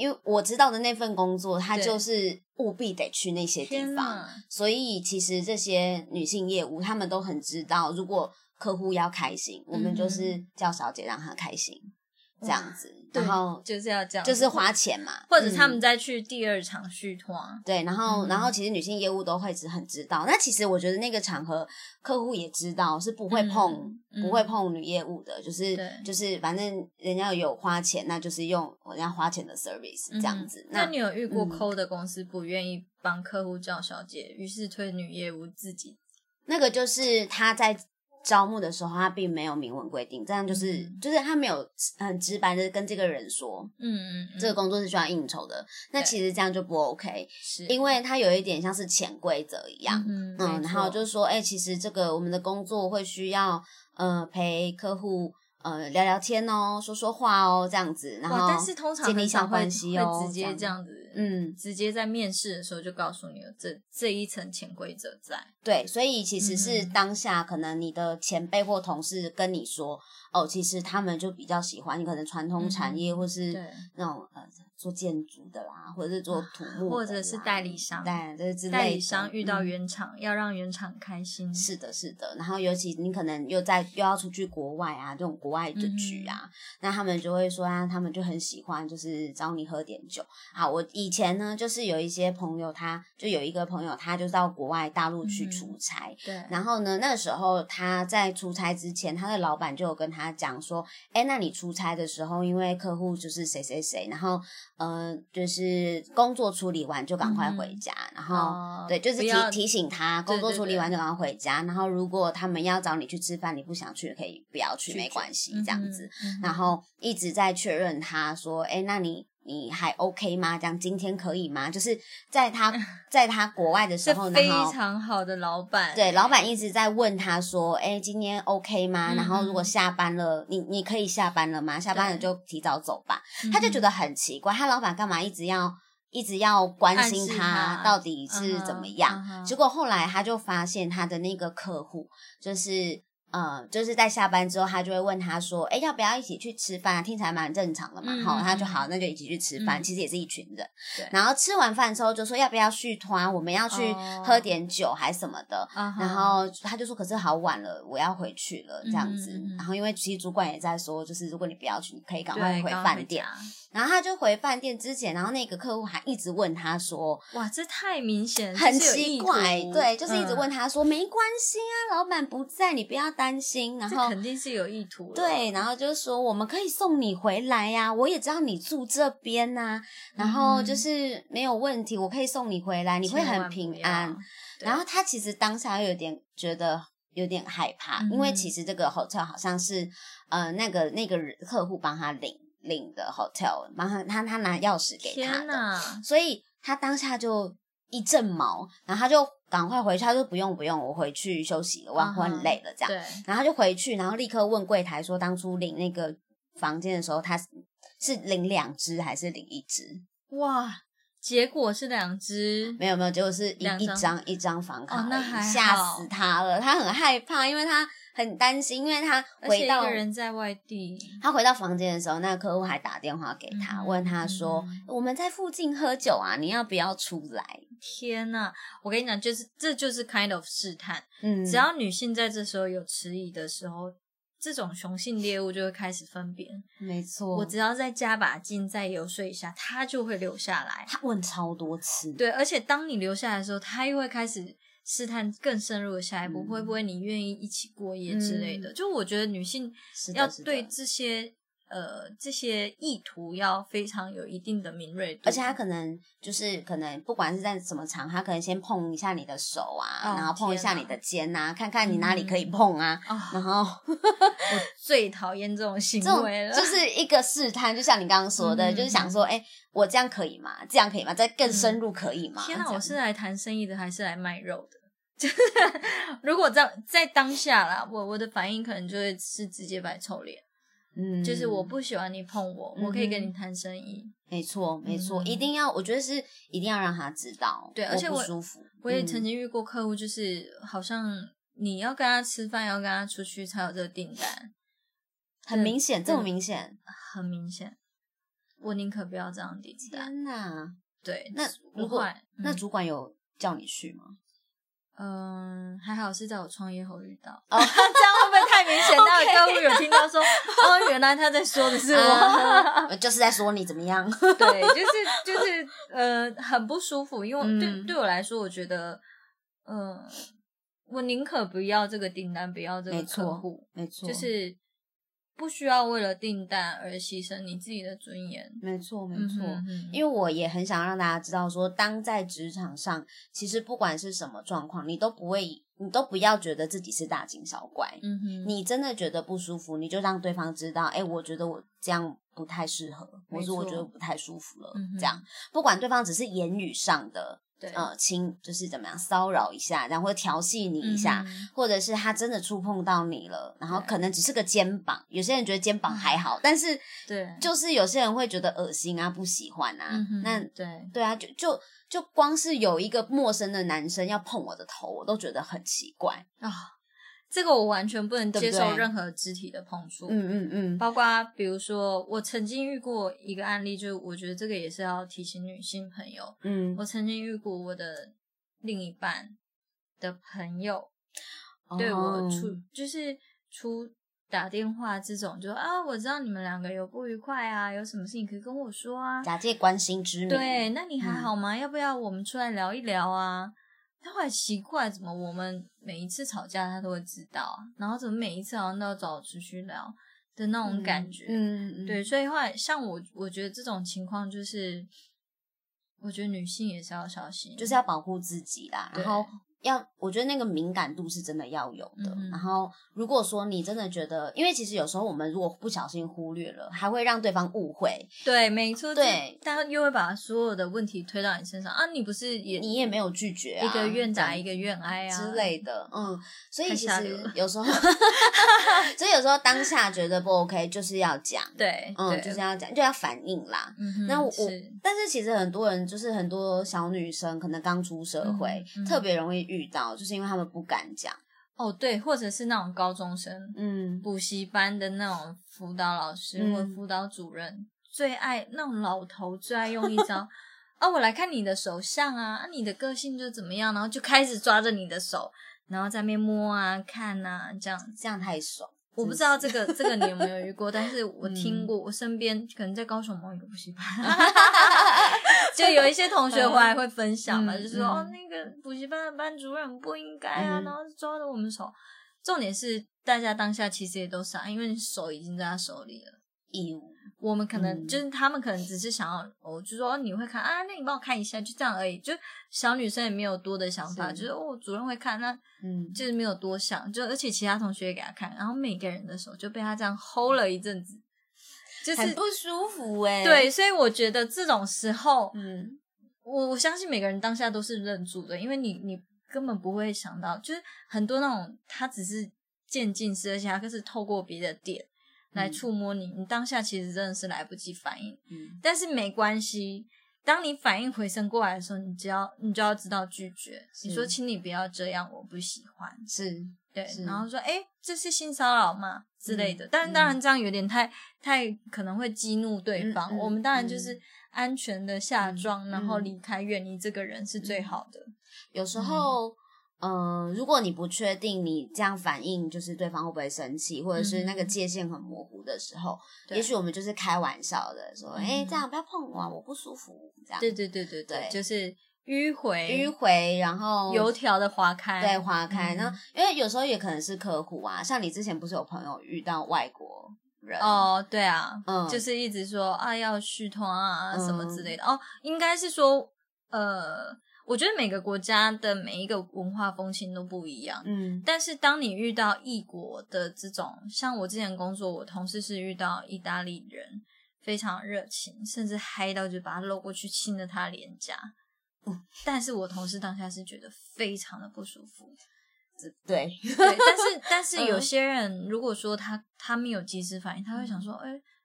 因为我知道的那份工作，它就是务必得去那些地方，所以其实这些女性业务，她们都很知道，如果客户要开心，我们就是叫小姐让她开心，这样子，对然后就是要这样，就是花钱嘛，或者他们嗯再去第二场续团。对，然后、嗯然后其实女性业务都会只很知道，那其实我觉得那个场合客户也知道是不会碰、嗯不会碰女业务的，就是对就是反正人家有花钱，那就是用人家花钱的 service 这样子。嗯那你有遇过嗯抠的公司不愿意帮客户叫小姐，于是推女业务自己？那个就是他在招募的时候，他并没有明文规定，这样就是、嗯。就是他没有很直白的跟这个人说。嗯嗯，嗯。这个工作是需要应酬的，那其实这样就不 OK，是。因为他有一点像是潜规则一样，嗯嗯，然后就是是说，哎、其实这个我们的工作会需要，呃，陪客户呃聊聊天哦，说说话哦，这样子，然后，但是通常建立小关系哦，直接这样子，嗯，直接在面试的时候就告诉你了这这一层潜规则在。对，所以其实是嗯当下可能你的前辈或同事跟你说，哦，其实他们就比较喜欢你，可能传统产业嗯或是那种呃做建筑的啦，或者是做土木，或者是代理商对，这之类代理商遇到嗯原厂，要让原厂开心。是的，是的，然后尤其你可能又在又要出去国外啊，这种国外的局嗯啊，那他们就会说啊，他们就很喜欢，就是找你喝点酒。好，我以前呢，就是有一些朋友他，就有一个朋友，他就到国外大陆去嗯出差。对，然后呢，那个时候他在出差之前，他的老板就有跟他讲说，哎，那你出差的时候，因为客户就是谁谁谁，然后呃，就是工作处理完就赶快回家，然后、哦对，就是提提醒他工作处理完就赶快回家，然后如果他们要找你去吃饭，你不想去可以不要去，没关系这样子。，然后一直在确认他说，哎，那你。你还 OK 吗？这样今天可以吗？就是在他 [LAUGHS] 在他国外的时候，是非常好的老板，对，老板一直在问他说：“哎、今天 OK 吗？嗯然后如果嗯下班了，你你可以下班了吗？下班了就提早走吧。他就觉得很奇怪，他老板干嘛一直要一直要关心他他到底是怎么样？结果后来他就发现他的那个客户就是。呃，就是在下班之后，他就会问他说：“哎，要不要一起去吃饭啊？听起来蛮正常的嘛。嗯好，他就嗯好，那就一起去吃饭。嗯其实也是一群人。对然后吃完饭之后就说要不要续团，我们要去哦喝点酒还什么的。然后他就说：“可是好晚了，我要回去了。”这样子。嗯嗯嗯然后因为其实主管也在说，就是如果你不要去，你可以赶快回饭店。然后他就回饭店之前，然后那个客户还一直问他说，哇，这太明显，很奇怪，对，就是一直问嗯他说、没关系啊，老板不在，你不要担心。然后肯定是有意图了。对，然后就是说我们可以送你回来呀、我也知道你住这边呐、然后就嗯是没有问题，我可以送你回来，你会很平安。。然后他其实当下有点觉得有点害怕，因为其实这个 hotel 好像是呃那个那个人客户帮他领领的 hotel，帮他他他拿钥匙给他的，所以他当下就一阵毛，然后他就赶快回去，他说不用不用，我回去休息了，我我很累了这样。对，然后他就回去，然后立刻问柜台说，当初领那个房间的时候，他是是领两只还是领一只？哇，结果是两只，没有没有，结果是一一两张张一张房卡吓好死他了，他很害怕，因为他很担心，因为他回到个人在外地，他回到房间的时候，那个客户还打电话给他，嗯问他说：“嗯我们在附近喝酒啊，你要不要出来天呐，我跟你讲，就是这就是 kind of 试探，？”嗯，只要女性在这时候有迟疑的时候，这种雄性猎物就会开始分辨。没错，我只要再加把劲，再游说一下，他就会留下来。他问超多次，对，而且当你留下来的时候，他又会开始试探更深入的下一步，嗯会不会你愿意一起过夜之类的。嗯就我觉得女性要对这些呃这些意图要非常有一定的敏锐度，而且他可能就是可能不管是在什么场，他可能先碰一下你的手啊，哦然后碰一下你的肩啊，看看你哪里可以嗯碰啊，啊、然后我最讨厌这种 [LAUGHS] 行为了，就是一个试探，就像你刚刚说的，嗯就是想说，哎、我这样可以吗？这样可以吗？再更深入可以吗？天哪，我是来谈生意的还是来卖肉的？就 [LAUGHS] 是如果在在当下啦，我我的反应可能就会是直接摆臭脸，嗯就是我不喜欢你碰我，我可以跟嗯你谈生意。没错没错，嗯一定要，我觉得是一定要让他知道，对而且我不舒服。我也曾嗯经遇过客户，就是好像你要跟他吃饭，要跟他出去才有这个订单，很明显，这么明显，很明显。我宁可不要这样订单。天哪！对，那不如果那主管有叫你去吗？嗯，还好是在我创业后遇到，哦 [LAUGHS] 这样会不会太明显？那个客户有听到说，哦，原来他在说的是我，啊。[LAUGHS] 就是在说你怎么样？[LAUGHS] 对，就是就是呃，很不舒服，因为对、嗯。对我来说，我觉得，嗯、我宁可不要这个订单，不要这个没错客户，没错，就是不需要为了订单而牺牲你自己的尊严。没错没嗯错。因为我也很想让大家知道说当在职场上，其实不管是什么状况，你都不会，你都不要觉得自己是大惊小怪。嗯哼，你真的觉得不舒服，你就让对方知道，哎、我觉得我这样不太适合，或是我觉得不太舒服了。嗯这样，不管对方只是言语上的对呃亲，就是怎么样骚扰一下，然后或调戏你一下，嗯或者是他真的触碰到你了，然后可能只是个肩膀，有些人觉得肩膀还好，但是对就是有些人会觉得恶心啊，不喜欢啊。嗯那对对啊，就就就光是有一个陌生的男生要碰我的头，我都觉得很奇怪。啊，这个我完全不能接受任何肢体的碰触。嗯嗯嗯，包括比如说，我曾经遇过一个案例，就是我觉得这个也是要提醒女性朋友。嗯我曾经遇过我的另一半的朋友对我哦出就是出打电话这种，就啊，我知道你们两个有不愉快啊，有什么事情可以跟我说啊。假借关心之名，对，那你还嗯好吗？要不要我们出来聊一聊啊？他后来奇怪，怎么我们每一次吵架他都会知道啊？然后怎么每一次好像都要找我出去聊的那种感觉？嗯，嗯对，，所以后来像我，我觉得这种情况就是，我觉得女性也是要小心，就是要保护自己啦，然后。要，我觉得那个敏感度是真的要有的。嗯然后，如果说你真的觉得，因为其实有时候我们如果不小心忽略了，还会让对方误会，对，没错，对这，他又会把所有的问题推到你身上啊，你不是也你也没有拒绝、啊，一个愿打一个愿挨啊之类的，嗯，所以其实有时候，[LAUGHS] 所以有时候当下觉得不 OK，就是要讲，对，嗯，就是要讲，就要反应啦。嗯哼，那我，是但是其实很多人就是很多小女生可能刚出社会，特别容易遇到，就是因为他们不敢讲，哦，对，或者是那种高中生嗯，补习班的那种辅导老师嗯。或辅导主任，最爱那种老头最爱用一招啊，我来看你的手相啊，啊，你的个性就怎么样，然后就开始抓着你的手，然后在那边摸啊、看啊，这样。这样太爽，我不知道这个 [LAUGHS] 这个你有没有遇过，但是我听过，我身边可能在高雄某一个补习班，[LAUGHS] 就有一些同学回来会分享嘛，嗯就说、嗯哦，那个补习班的班主任不应该啊，嗯然后抓着我们手。重点是大家当下其实也都傻，因为手已经在他手里了。义务，我们可能、嗯。就是他们可能只是想要，我就说、哦、你会看啊，那你帮我看一下，就这样而已。就小女生也没有多的想法，是就是。哦，主任会看，那嗯，就是没有多想，就而且其他同学也给他看，然后每个人的手就被他这样 hold 了一阵子，就是很不舒服哎、对，，所以我觉得这种时候，嗯。我我相信每个人当下都是愣住的，因为你你根本不会想到，就是很多那种他只是渐进式，而且他是透过别的点来嗯触摸你，你当下其实真的是来不及反应，嗯，但是没关系。当你反应回升过来的时候，你只要你就要知道拒绝。你说，是请你不要这样，我不喜欢。是，对，然后说，哎，这是性骚扰吗之类的？嗯但是当然这样有点太太可能会激怒对嗯方。嗯我们当然就嗯是安全的下妆，嗯然后嗯离开，远离这个人是最好的。有时候。嗯、如果你不确定你这样反应，就是对方会不会生气，或者是那个嗯界限很模糊的时候，对。也许我们就是开玩笑的说，哎、嗯这样不要碰我啊，我不舒服，这样。对对对对对就是迂回迂回，然后油条的划开，对划开。嗯。那、因为有时候也可能是客户啊，像你之前不是有朋友遇到外国人，哦，对啊，嗯。就是一直说啊要续通啊嗯什么之类的。哦，应该是说，呃，我觉得每个国家的每一个文化风情都不一样。嗯但是当你遇到异国的这种，像我之前工作，我同事是遇到意大利人，非常热情，甚至嗨到就把他搂过去亲了他脸颊。但是我同事当下是觉得非常的不舒服。[LAUGHS] 对，对，但是但是 [LAUGHS] 有嗯些人如果说他他没有及时反应，他会想说，哎、这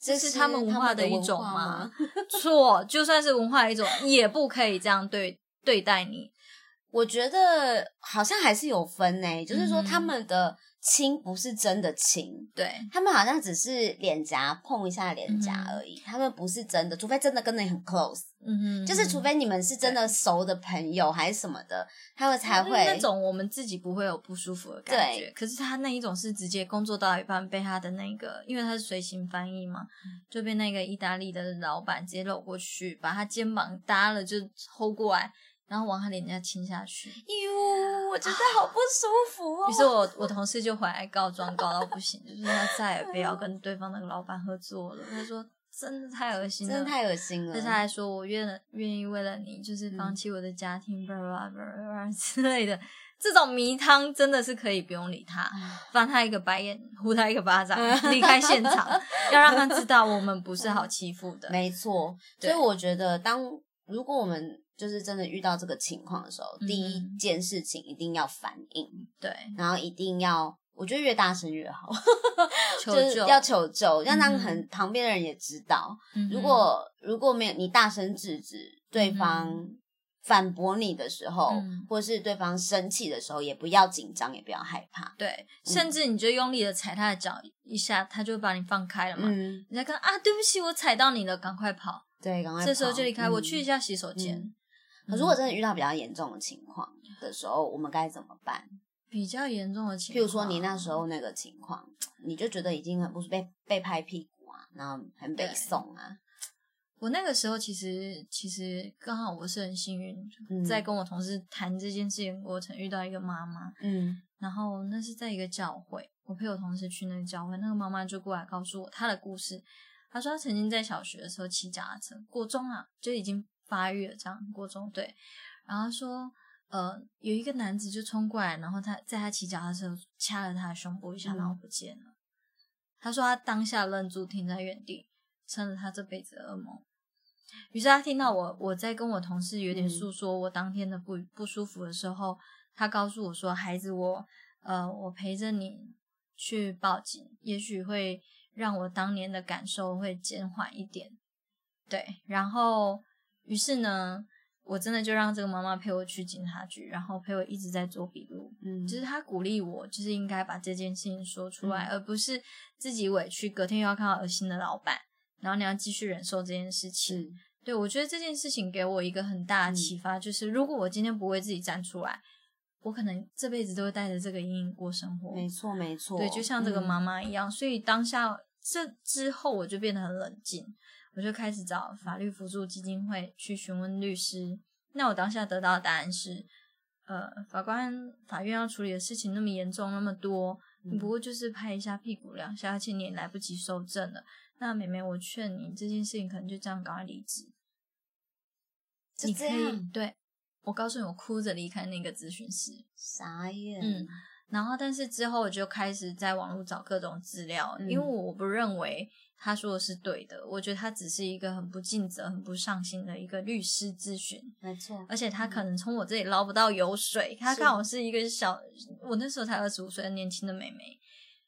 这是是他们文化的一种吗吗？[LAUGHS] 错，就算是文化的一种，也不可以这样对对待你。我觉得好像还是有分呢、就是说嗯他们的亲不是真的亲，对，他们好像只是脸颊碰一下脸颊而已，他们不是真的，除非真的跟你很 close，、嗯哼，就是除非你们是真的熟的朋友还是什么的，他们才会那种我们自己不会有不舒服的感觉。对可是他那一种是直接工作到一半被他的那个，因为他是随行翻译嘛，嗯就被那个意大利的老板直接搂过去，把他肩膀搭了就抽过来，然后往他脸颊亲下去。哟，我觉得好不舒服哦。于是我我同事就回来告状，告到不行，就是他再也不要跟对方那个老板合作了。他说真的太恶心了，真的太恶心了。但是他还说我愿了愿意为了你，就是放弃我的家庭，巴拉巴拉之类的。这种迷汤真的是可以不用理他，翻他一个白眼，呼他一个巴掌，离开现场，[LAUGHS] 要让他知道我们不是好欺负的。没错，所以我觉得当如果我们就是真的遇到这个情况的时候，第一嗯件事情一定要反应，对，然后一定要，我觉得越大声越好，求就是救要求救，要让嗯哼很旁边的人也知道。嗯如果如果没有你大声制止对嗯方反驳你的时候，嗯或是对方生气的时候，也不要紧张，也不要害怕。对，甚至你就用力的踩他的脚一下，他就会把你放开了嘛。嗯，你再看啊，对不起，我踩到你了，赶快跑。对，赶快这时候就离开，我去一嗯下洗手间。可如果真的遇到比较严重的情况的时候，我们该怎么办？比较严重的情况，譬如说你那时候那个情况，你就觉得已经很不是被被拍屁股啊，然后很被送啊，我那个时候其实其实刚好我是很幸运，嗯在跟我同事谈这件事情的过程遇到一个妈妈，嗯然后那是在一个教会，我陪我同事去那个教会，那个妈妈就过来告诉我她的故事。她说她曾经在小学的时候骑脚踏车，国中啊就已经发育了，这样国中对，然后说呃有一个男子就冲过来，然后他在他骑脚踏车掐了他的胸部一下，嗯然后不见了。他说他当下愣住，停在原地，成了他这辈子的噩梦。于是他听到我我在跟我同事有点嗯诉说我当天的不不舒服的时候，他告诉我说：“孩子我，呃，我陪着你去报警，也许会让我当年的感受会减缓一点。”对，然后于是呢，我真的就让这个妈妈陪我去警察局，然后陪我一直在做笔录。嗯，就是她鼓励我，就是应该把这件事情说出来，嗯而不是自己委屈，隔天又要看到恶心的老板，然后你要继续忍受这件事情。是对我觉得这件事情给我一个很大的启发，就是如果我今天不为自己站出来，我可能这辈子都会带着这个阴影过生活。没错，没错，对，就像这个嗯妈妈一样，所以当下这之后我就变得很冷静，我就开始找法律辅助基金会去询问律师。那我当下得到的答案是，呃，法官法院要处理的事情那么严重那么多，你嗯不过就是拍一下屁股两下，而且你也来不及收证了。那妹妹，我劝你这件事情可能就这样赶快离职。你可以对我告诉你，我哭着离开那个咨询室。傻眼，嗯然后，但是之后我就开始在网络找各种资料，嗯因为我不认为他说的是对的，我觉得他只是一个很不尽责、很不上心的一个律师咨询，没错，而且他可能从我这里捞不到油水，他是看我是一个小，我那时候才二十五岁的年轻的妹妹，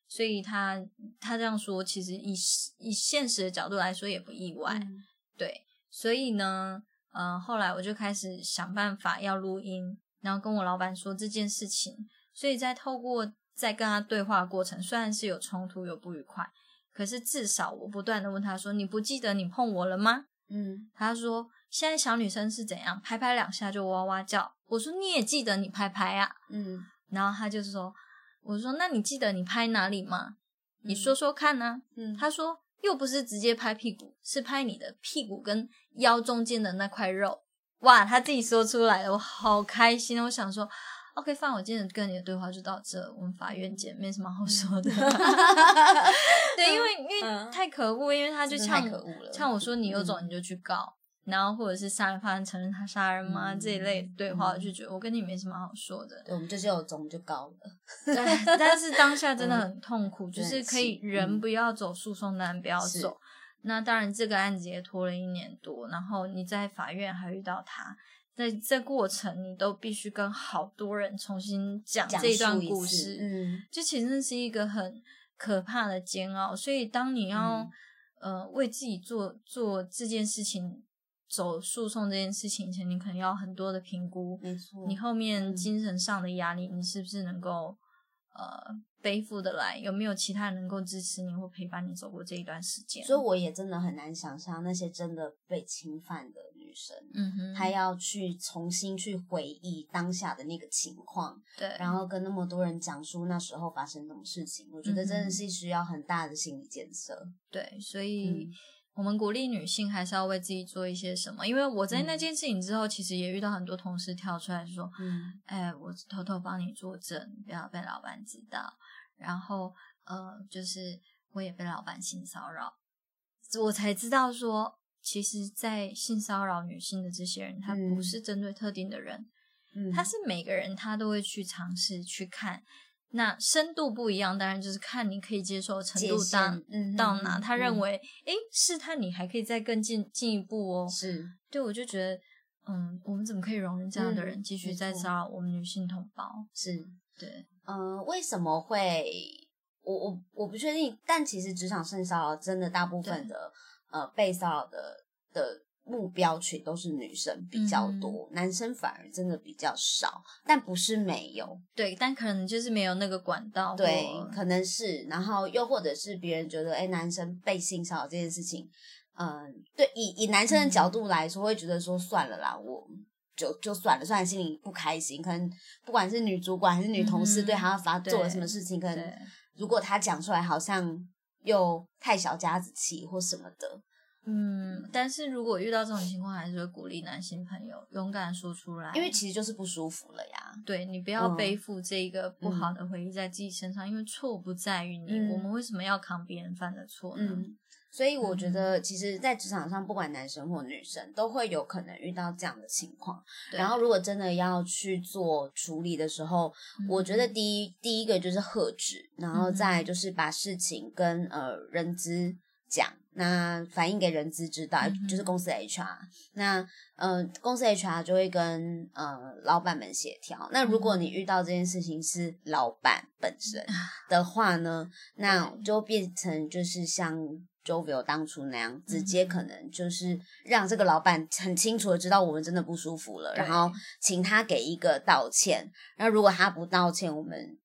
所以他他这样说，其实以以现实的角度来说也不意外，嗯对，所以呢，呃，后来我就开始想办法要录音，然后跟我老板说这件事情。所以在透过在跟他对话的过程，虽然是有冲突、有不愉快，可是至少我不断的问他说：“你不记得你碰我了吗嗯，？”他说：“现在小女生是怎样，拍拍两下就哇哇叫。”我说：“你也记得你拍拍啊嗯？”然后他就是说：“我说那你记得你拍哪里吗？你说说看呢、嗯，他说又不是直接拍屁股，是拍你的屁股跟腰中间的那块肉。哇，他自己说出来了，我好开心哦！我想说，OK，范，我今天跟你的对话就到这，我们法院见，没什么好说的。[LAUGHS] 对，因为因为嗯太可恶，因为他就呛可恶了呛我说你有种嗯你就去告，然后或者是杀人犯承认他杀人吗、嗯这一类对话，就觉得我跟你没什么好说的。对，我们就是有种就告了，对，但是当下真的很痛苦，就是可以人不要走诉讼单，不要走。那当然，这个案子也拖了一年多，然后你在法院还遇到他，在这过程你都必须跟好多人重新讲讲这一段故事，嗯，就其实是一个很可怕的煎熬。所以当你要、嗯呃为自己做做这件事情，走诉讼这件事情前，你可能要很多的评估，没错，你后面嗯精神上的压力，你是不是能够呃背负得来？有没有其他人能够支持你或陪伴你走过这一段时间？所以我也真的很难想象那些真的被侵犯的女生，嗯哼，她要去重新去回忆当下的那个情况，对，然后跟那么多人讲述那时候发生什么事情，我觉得真的是需要很大的心理建设。对，所以。嗯。我们鼓励女性还是要为自己做一些什么，因为我在那嗯。件事情之后，其实也遇到很多同事跳出来说：“嗯哎，我偷偷帮你作证，不要被老板知道。”然后呃，就是我也被老板性骚扰，我才知道说，其实，在性骚扰女性的这些人，他不嗯是针对特定的人，嗯，他是每个人他都会去尝试去看，那深度不一样，当然就是看你可以接受的程度到嗯到哪。嗯他认嗯为，诶，试探你还可以再更进进一步哦。是对，我就觉得，嗯，我们怎么可以容忍这样的嗯人继续在骚扰我们女性同胞？是，对，呃，为什么会？我我我不确定，但其实职场性骚扰真的大部分的呃被骚扰的的目标群都是女生比较嗯多，男生反而真的比较少，但不是没有，对，但可能就是没有那个管道。对，可能是，然后又或者是别人觉得，哎，男生被性骚扰这件事情，嗯、对，以以男生的角度来说，会觉得说算了啦，我就就算了，虽然心里不开心，可能不管是女主管还是女同事对他发做了什么事情，可能如果他讲出来，好像又太小家子气或什么的，嗯，但是如果遇到这种情况，还是会鼓励男性朋友勇敢说出来，因为其实就是不舒服了呀。对你不要嗯背负这一个不好的回忆在自己身上，因为错不在于你，嗯。我们为什么要扛别人犯的错呢？嗯，所以我觉嗯得，其实，在职场上，不管男生或女生，都会有可能遇到这样的情况。然后，如果真的要去做处理的时候，我觉得嗯第一第一个就是喝止，然后再就是把事情跟呃人资讲，那反映给人资知道，嗯就是公司的 HR。那呃公司 HR 就会跟呃老板们协调。那如果你嗯遇到这件事情是老板本身的话呢，那就变成就是像。Jovio 当初那样，直嗯接可能就是让这个老板 [LAUGHS] 很清楚的知道我们真的不舒服了，然后请他给一个道歉。那如果他不道歉，我们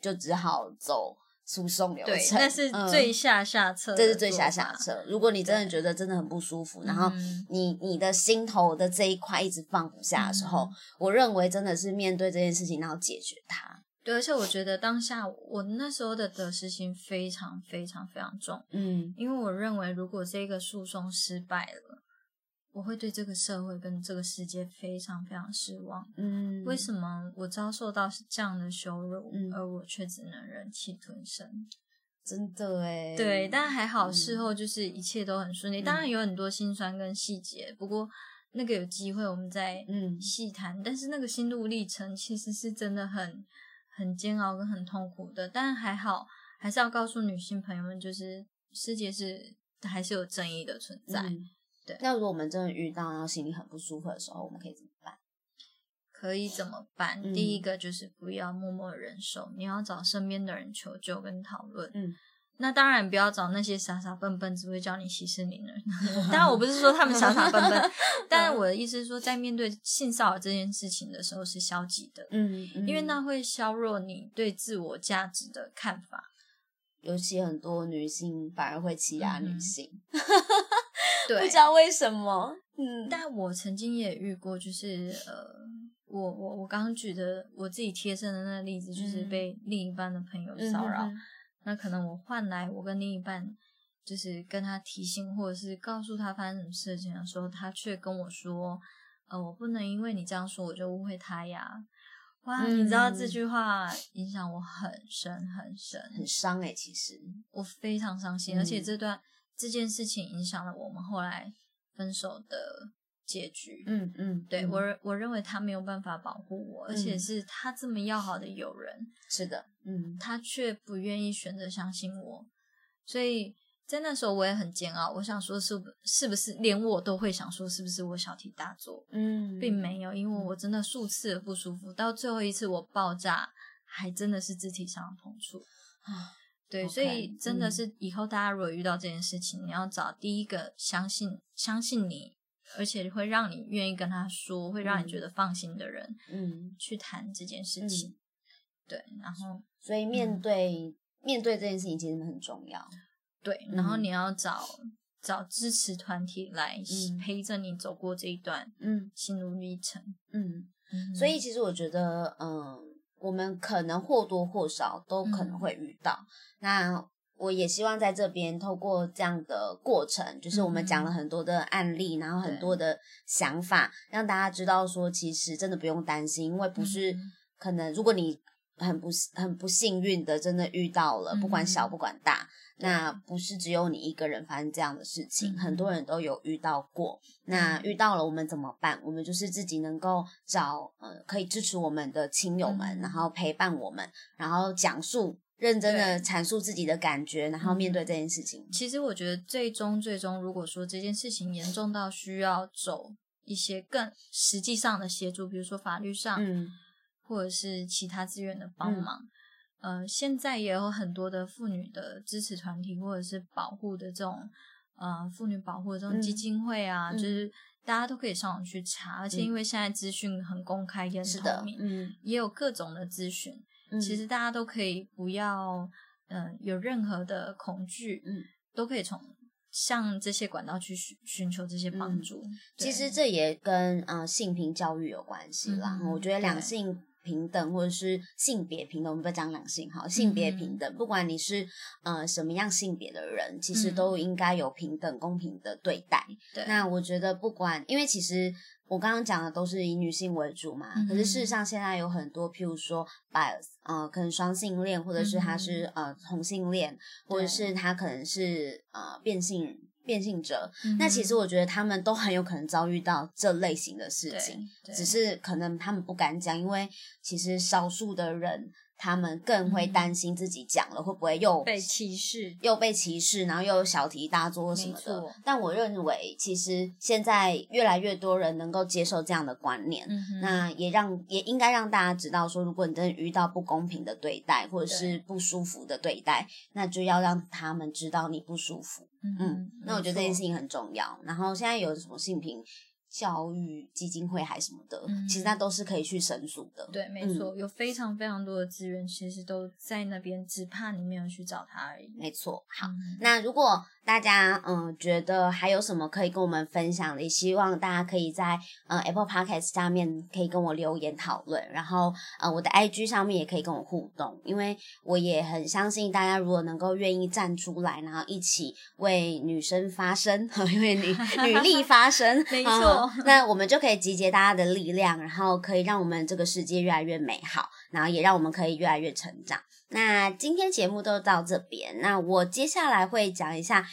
就只好走诉讼流对，程，那是嗯最下下策，这是最下下。策。如果你真的觉得真的很不舒服，然后嗯你你的心头的这一块一直放不下的时候，嗯我认为真的是面对这件事情，然后解决它。对，而且我觉得当下我那时候的得失心非常非常非常重，嗯因为我认为如果这个诉讼失败了，我会对这个社会跟这个世界非常非常失望。嗯，为什么我遭受到这样的羞辱，嗯而我却只能忍气吞声？真的哎，对，但还好嗯事后就是一切都很顺利。当然有很多辛酸跟细节，不过那个有机会我们再嗯细谈。但是那个心路历程其实是真的很很煎熬跟很痛苦的。但还好，还是要告诉女性朋友们，就是世界是还是有正义的存在。嗯对那如果我们真的遇到然后心里很不舒服的时候，我们可以怎么办？可以怎么办？嗯第一个就是不要默默忍受，你要找身边的人求救跟讨论。嗯，那当然不要找那些傻傻笨笨只会教你息事宁人。[LAUGHS] 当然我不是说他们傻傻笨笨，[LAUGHS] 但我的意思是说，在面对性骚扰这件事情的时候是消极的，嗯，嗯因为那会削弱你对自我价值的看法。尤其很多女性反而会欺压女嗯性，[LAUGHS] 对，不知道为什么。嗯，但我曾经也遇过，就是呃，我我我刚刚举的我自己贴身的那个例子，就是嗯被另一半的朋友嗯骚扰。那可能我换来我跟另一半，就是跟他提醒，或者是告诉他发生什么事情的时候，他却跟我说：“呃，我不能因为你这样说，我就误会他呀。”哇，你知道这嗯。句话影响我很深很深，很伤哎、其实，我非常伤心，嗯而且这段这件事情影响了我们后来分手的结局。嗯嗯，对、嗯我，我认为他没有办法保护我，而且嗯是他这么要好的友人，是的，嗯他却不愿意选择相信我，所以在那时候我也很煎熬。我想说是不是不是连我都会想说是不是我小题大做，嗯，并没有，因为我真的数次的不舒服，到最后一次我爆炸，还真的是肢体上的碰触。啊，对所以真的嗯是以后大家如果遇到这件事情，你要找第一个相信相信你，而且会让你愿意跟他说，会让你觉得放心的人，嗯，去谈这件事情。对，然后所以面嗯对、面对这件事情其实很重要。对，然后嗯你要找找支持团体来嗯陪着你走过这一段嗯心路历程。嗯，嗯所以其实我觉得，嗯，我们可能或多或少都可能嗯会遇到。那我也希望在这边透过这样的过程，就是我们讲了嗯很多的案例，然后很多的想法，让大家知道说，其实真的不用担心，因为不是嗯可能如果你很不很不幸运的真的遇到了，不管小嗯不管大，那不是只有你一个人发生这样的事情，很多嗯人都有遇到过。那嗯。遇到了，我们怎么办？我们就是自己能够找呃可以支持我们的亲友们，嗯然后陪伴我们，然后讲述认真的对。阐述自己的感觉，然后面对这件事情。其实我觉得最终最终，如果说这件事情严重到需要走一些更实际上的协助，比如说法律上，嗯。或者是其他资源的帮忙。呃，现在也有很多的妇女的支持团体，或者是保护的这种呃妇女保护的这种嗯。基金会啊，嗯。就是大家都可以上网去查，而且嗯。因为现在资讯很公开也很是的透明，嗯。也有各种的资讯，嗯其实大家都可以不要嗯、呃有任何的恐惧，嗯，都可以从向这些管道去寻寻求这些帮嗯助。其实这也跟呃性平教育有关系啦。嗯我觉得两性平等或者是性别平等，我们不要讲两性哈，性别嗯平等，不管你是呃什么样性别的人，其实嗯。都应该有平等公平的对待。对。那我觉得不管，因为其实我刚刚讲的都是以女性为主嘛，可是事实嗯上现在有很多，譬如说 bias，呃，可能双性恋，或者是他是、呃同性恋，或者是他可能是呃变性变性者。嗯那其实我觉得他们都很有可能遭遇到这类型的事情，只是可能他们不敢讲，因为其实少数的人他们更会嗯担心自己讲了会不会又被歧视。又被歧视，然后又有小题大做什么的。但我认为，其实现在越来越多人能够接受这样的观念，嗯那也让也应该让大家知道说，如果你真的遇到不公平的对待，或者是不舒服的对待，那就要让他们知道你不舒服。嗯，那我觉得这件事情很重要。然后现在有什么性平教育基金会还是什么的，嗯其实那都是可以去申诉的。对，没错，有非常非常多的资源，其实都在那边，只怕你没有去找他而已。没错。好，嗯那如果大家嗯觉得还有什么可以跟我们分享的，也希望大家可以在呃 Apple Podcast 下面可以跟我留言讨论，然后呃我的 IG 上面也可以跟我互动，因为我也很相信大家如果能够愿意站出来，然后一起为女生发声，因 [LAUGHS] 为女女力发声，没错那我们就可以集结大家的力量，然后可以让我们这个世界越来越美好，然后也让我们可以越来越成长。那今天节目都到这边，那我接下来会讲一下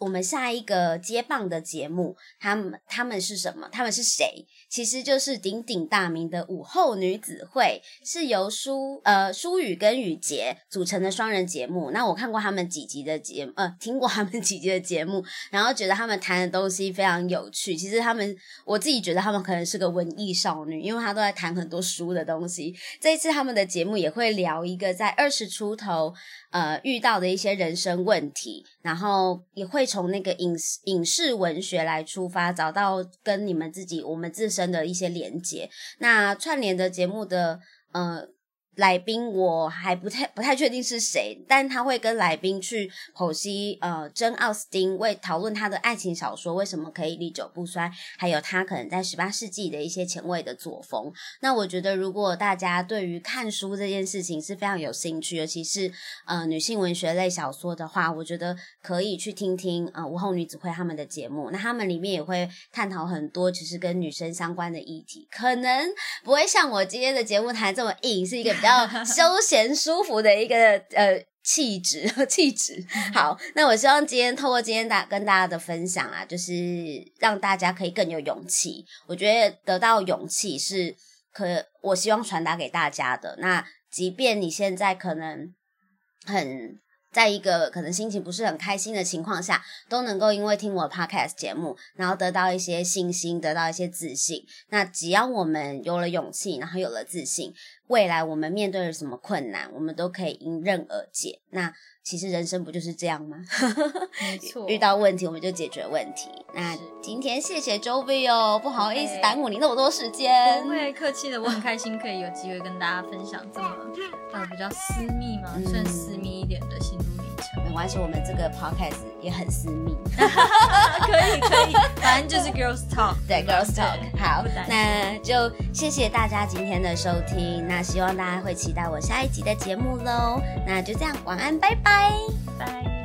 我们下一个接棒的节目，他们他们是什么？他们是谁？其实就是鼎鼎大名的午后女子会，是由舒呃舒雨跟雨洁组成的双人节目。那我看过他们几集的节目，呃，听过他们几集的节目，然后觉得他们谈的东西非常有趣。其实他们我自己觉得他们可能是个文艺少女，因为他都在谈很多书的东西。这一次他们的节目也会聊一个在二十出头呃遇到的一些人生问题，然后也会从那个影视影视文学来出发，找到跟你们自己我们自身的一些连接。那串联的节目的呃。来宾我还不太不太确定是谁，但他会跟来宾去剖析呃珍奥斯汀为讨论他的爱情小说为什么可以历久不衰，还有他可能在十八世纪的一些前卫的作风。那我觉得如果大家对于看书这件事情是非常有兴趣，尤其是呃女性文学类小说的话，我觉得可以去听听呃午后女子会他们的节目。那他们里面也会探讨很多其实跟女生相关的议题，可能不会像我今天的节目谈这么硬，是一个比较 [LAUGHS] 休闲舒服的一个呃气质 [LAUGHS] 气质。好，那我希望今天透过今天大跟大家的分享啊，就是让大家可以更有勇气。我觉得得到勇气是可我希望传达给大家的。那即便你现在可能很。在一个可能心情不是很开心的情况下，都能够因为听我的 podcast 节目，然后得到一些信心，得到一些自信。那只要我们有了勇气，然后有了自信，未来我们面对了什么困难，我们都可以迎刃而解。那其实人生不就是这样吗？没 [LAUGHS] 错，遇到问题我们就解决问题。那今天谢谢周 V 哦，不好意思耽误你那么多时间不。会客气的，我很开心可以有机会跟大家分享这么呃比较私密嘛，[LAUGHS] 嗯算私密一点的。没关系，我们这个 podcast 也很私密。[LAUGHS] 可以可以，反正就是 girls talk，对吧，Girls Talk，好那就谢谢大家今天的收听，那希望大家会期待我下一集的节目喽。那就这样，晚安，拜拜。拜。